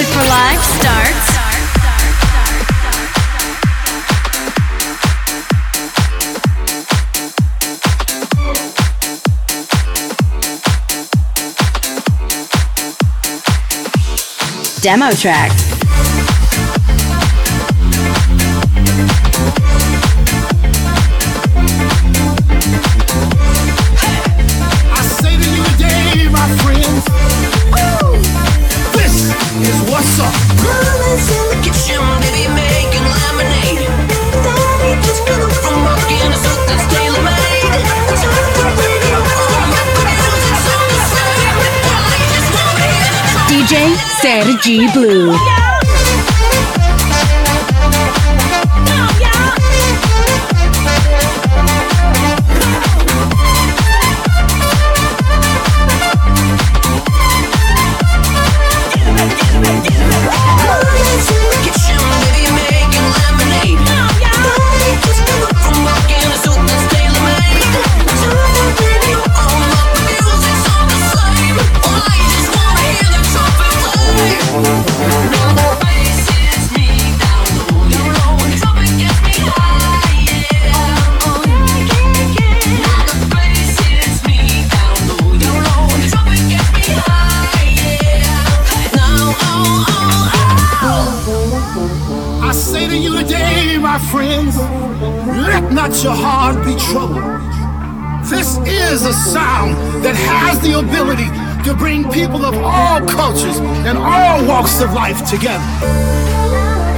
For starts Demo track. G Blue. together.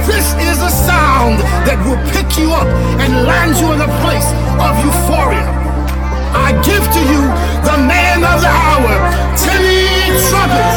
This is a sound that will pick you up and land you in a place of euphoria. I give to you the man of the hour, Timmy Trumpet.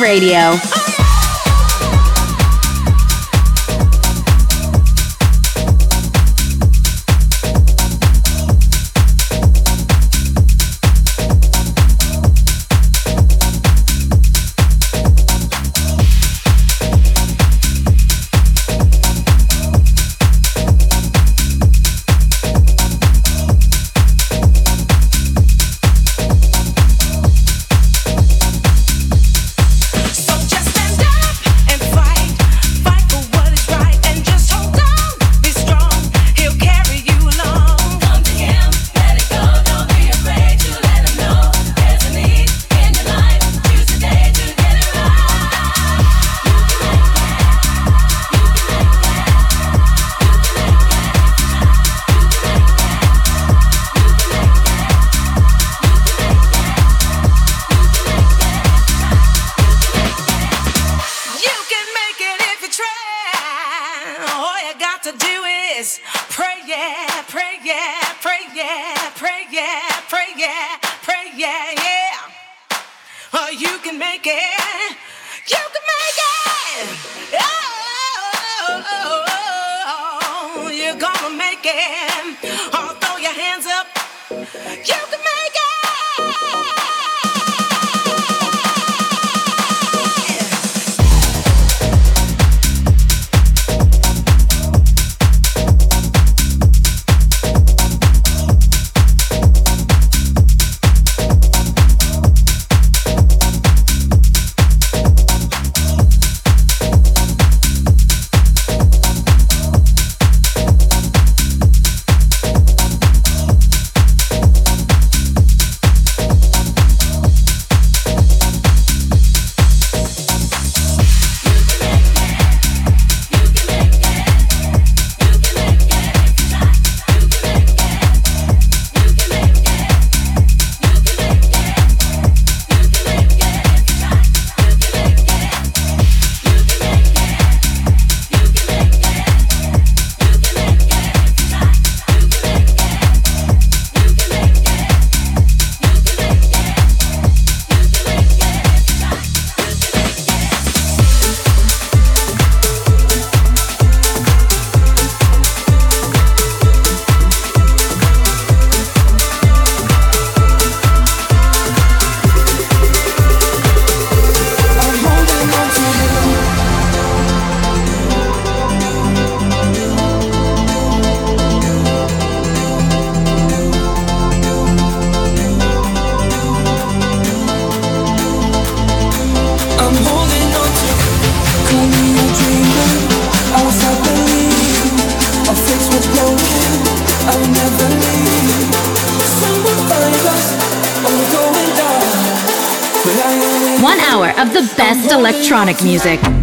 Radio. Electronic music.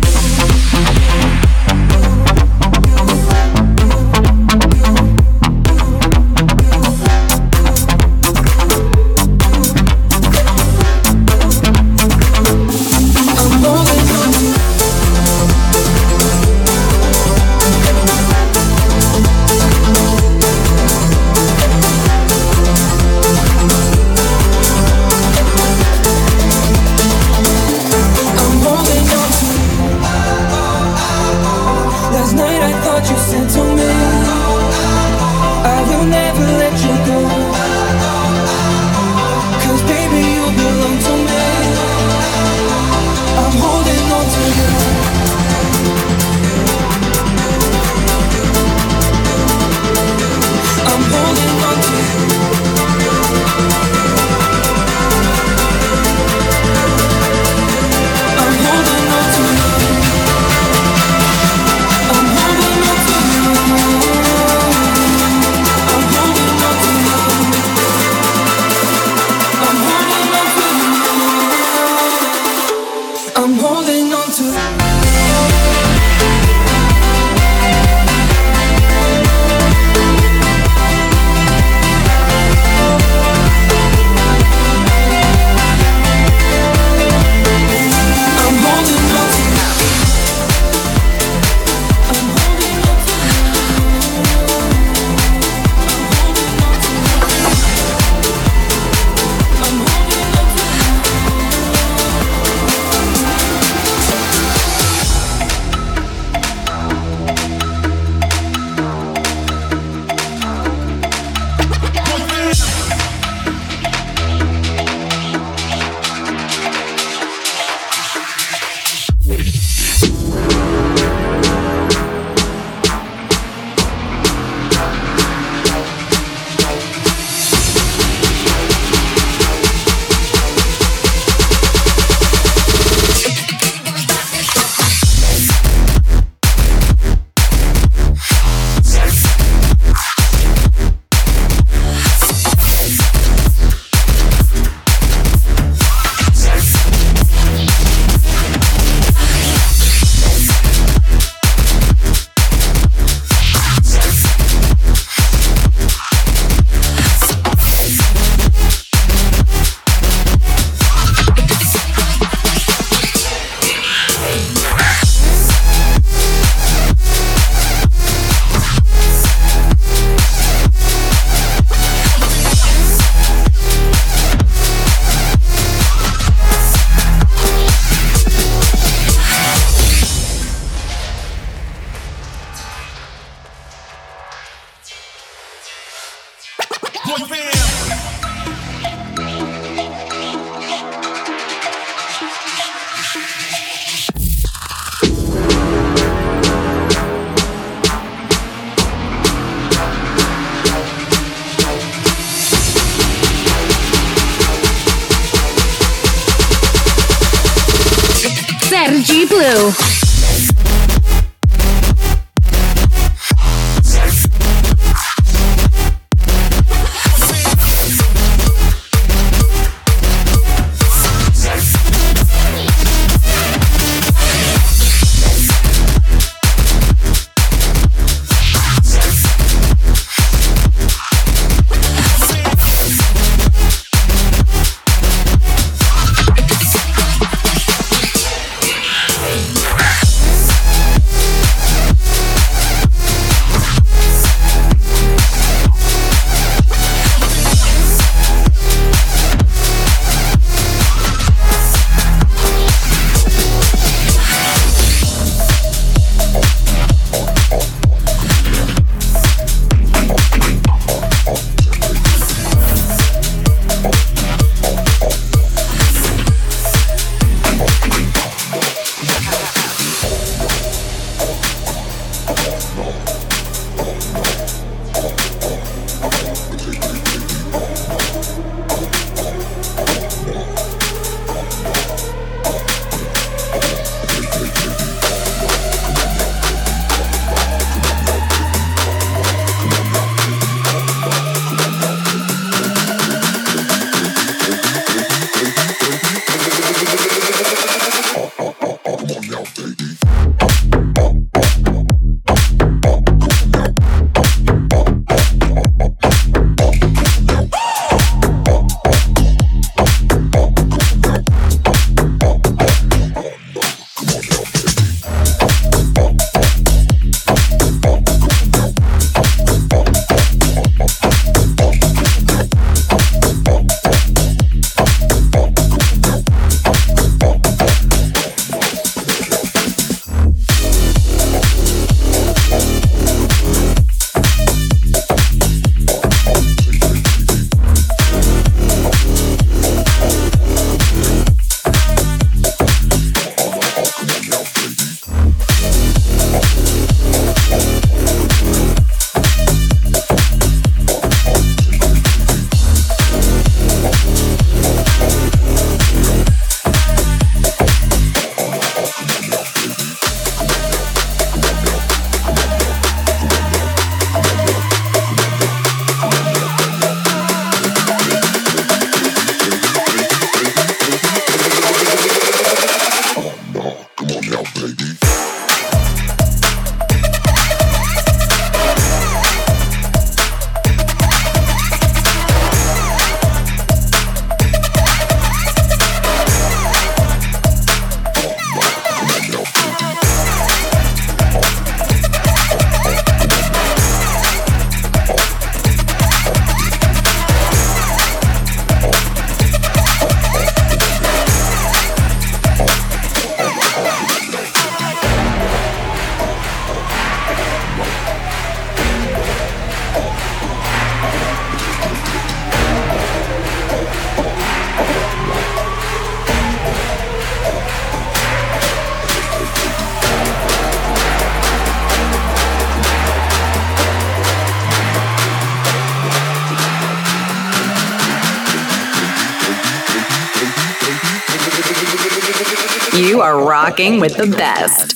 Are rocking with the best.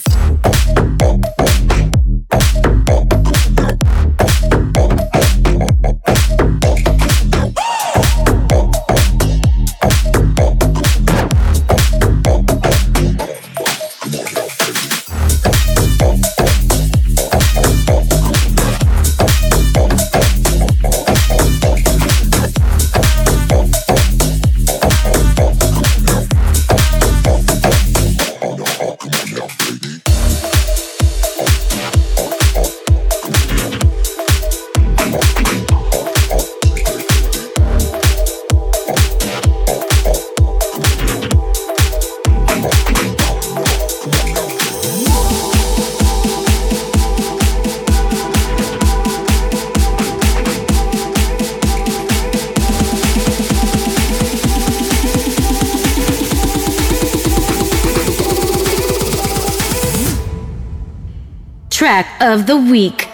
Week.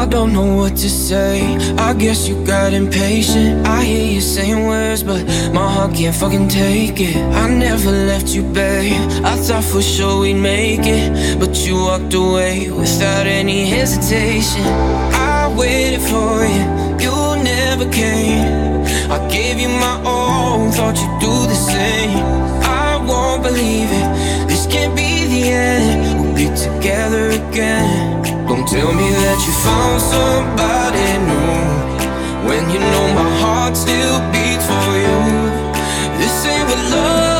I don't know what to say. I guess you got impatient. I hear you saying words, but my heart can't fucking take it. I never left you, babe. I thought for sure we'd make it, but you walked away without any hesitation. I waited for you, you never came. I gave you my all, thought you'd do the same. I won't believe it. This can't be the end. We'll be together again. Tell me that you found somebody new when you know my heart still beats for you. This ain't what love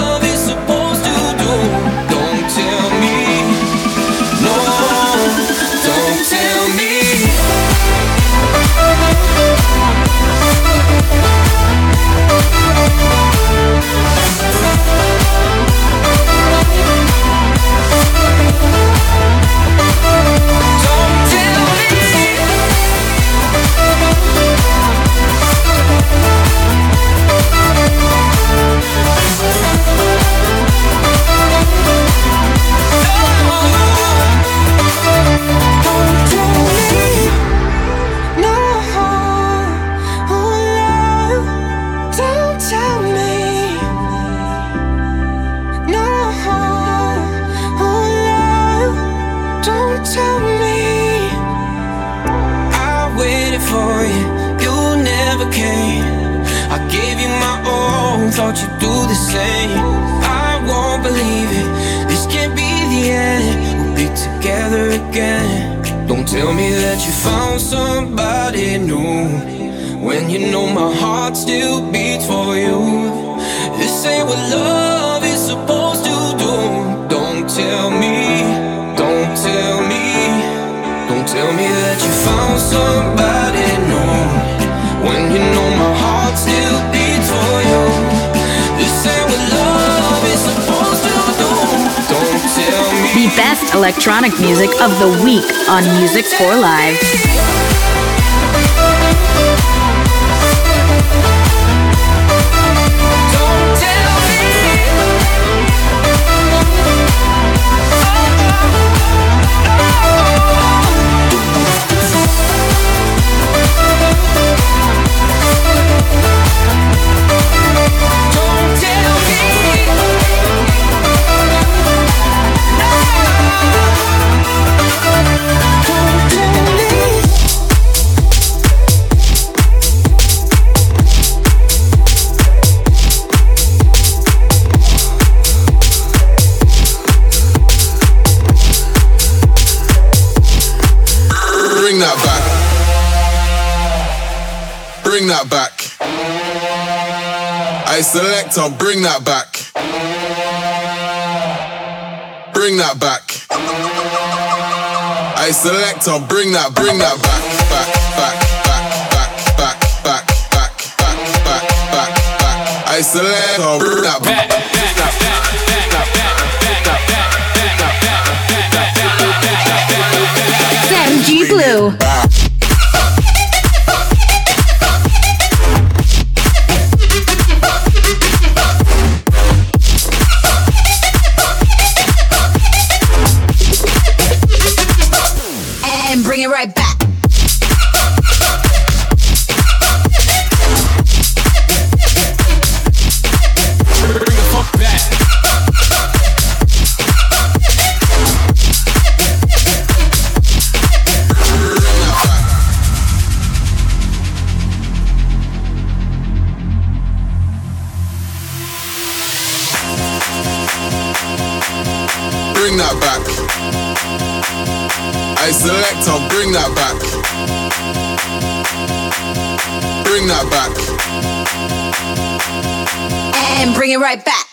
on bring that back. Bring that back. I select on bring that, bring that back, back, back, back, back, back, back, back, back, back, back. I select on bring that back. Blue. I select on bring that back. Bring that back. And bring it right back.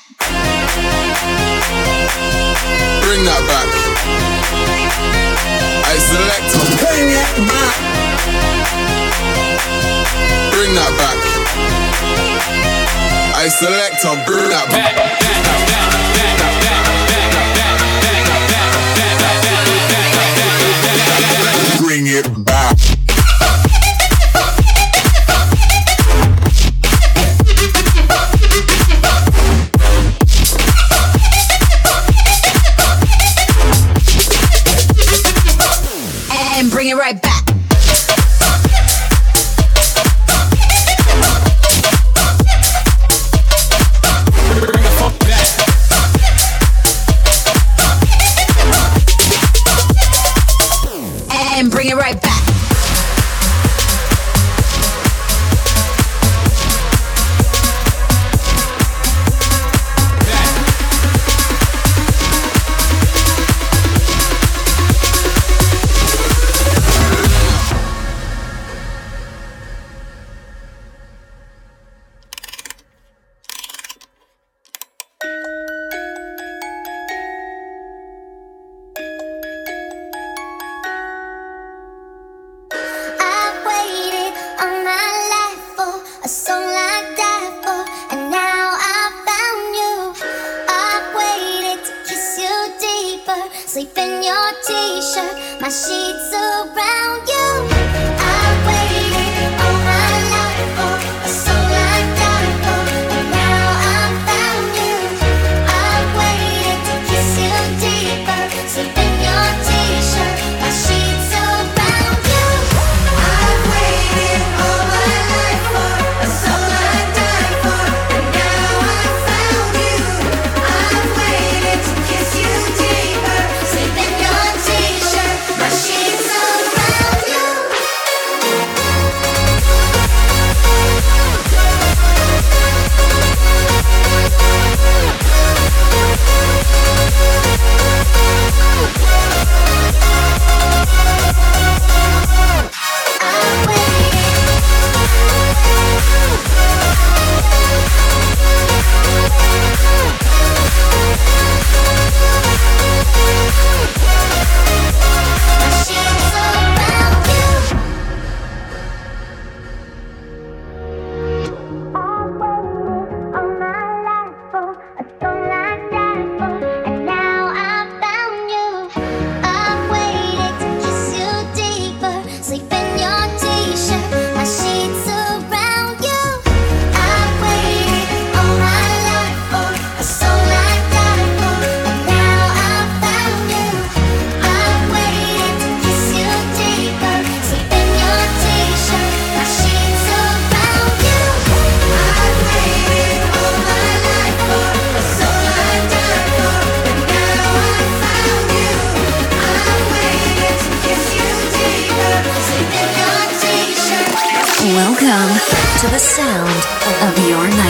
Bring that back. I select on bring that back. Bring that back. I select on bring that back. Bring it back. Bring it Sleep in your t shirt, my sheets around you. the sound of your night.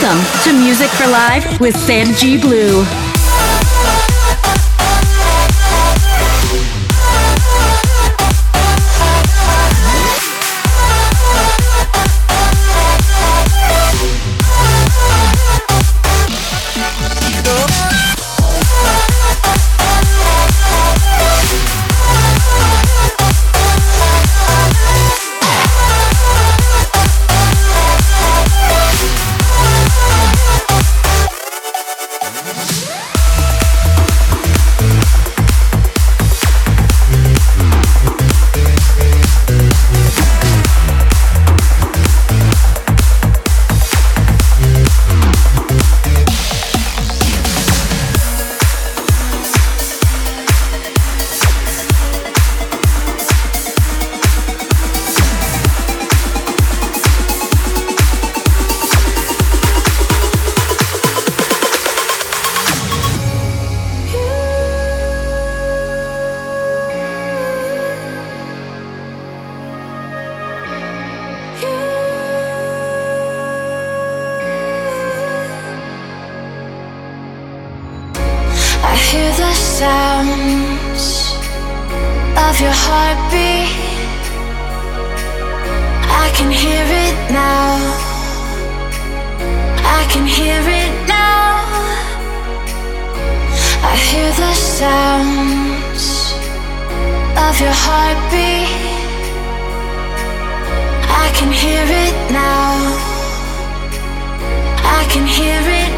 Welcome to Music for Live with Sam G. Blue. I can hear it now. I can hear it now. I hear the sounds of your heartbeat. I can hear it now. I can hear it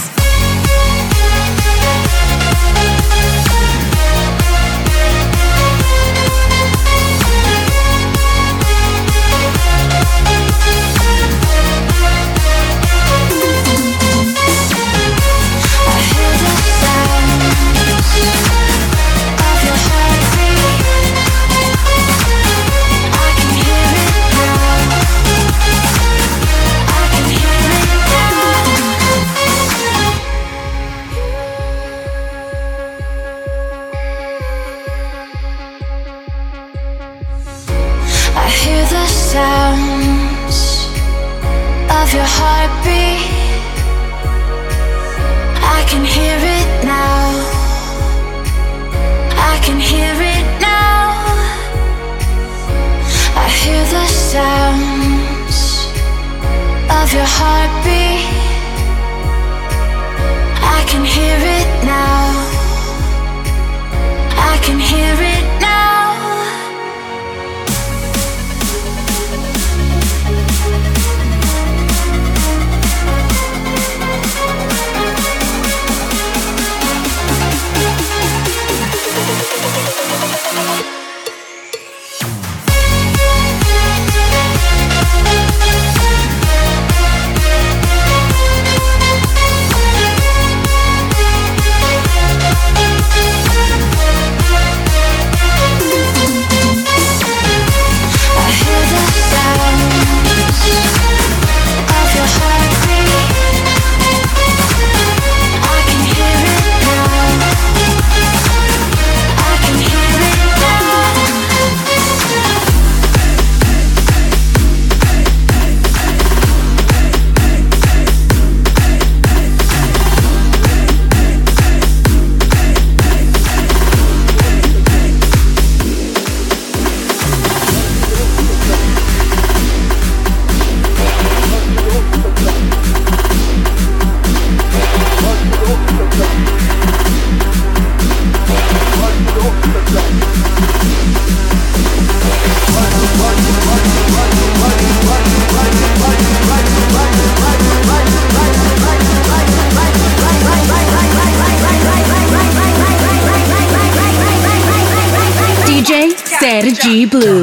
blue.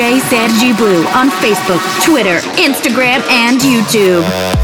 DJ Blue on Facebook, Twitter, Instagram, and YouTube.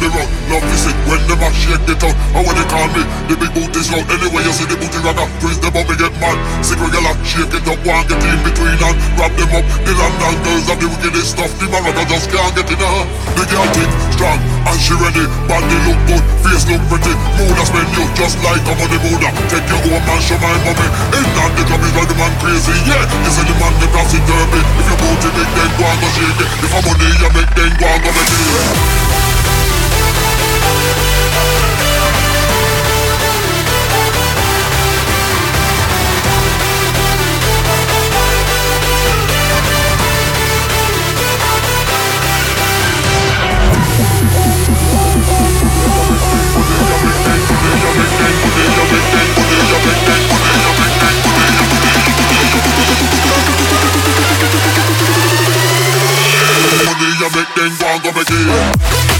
The rock. Love to see when them a shake it out. How when they call me, the big booty slow. Anyway, you see the booty rocker, twist them up, me get mad. See regular, shake it up, one get in between and wrap them up. The London girls have the wickedest stuff. The Morocco just can't get enough. The girl thick, strong, and she ready. Body look good, face look pretty. Mood a spend you just like a money mood. Take your home and show my mommy. In that the club is like the man crazy, yeah. You say the man the plastic derby. If your booty big, then go and go shake it. If I'm money you make, then go and go make it. Make, then go and go make it.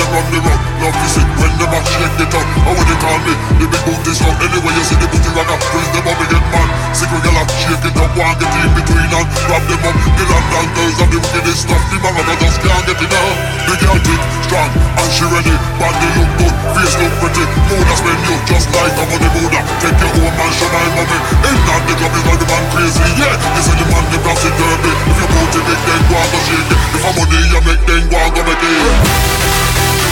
and them the rock. Love to see when them a shake it up. How when they call me, the big booty strong. Anyway, you see the booty rocker, twist them up, me get mad. See girl, shake it up, one get in between and wrap them up. The London girls have the wickedest stuff. The Morocco just can't get enough. The girl thick, strong, and she ready. Body look good, face look pretty. Mood a spend you just like a money mood. Take your home and show my mommy. In that the club is like the man crazy, yeah. You see the man the plastic derby. If your booty big, then go and shake it. If I'm money you make, then go and go make it.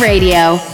Radio.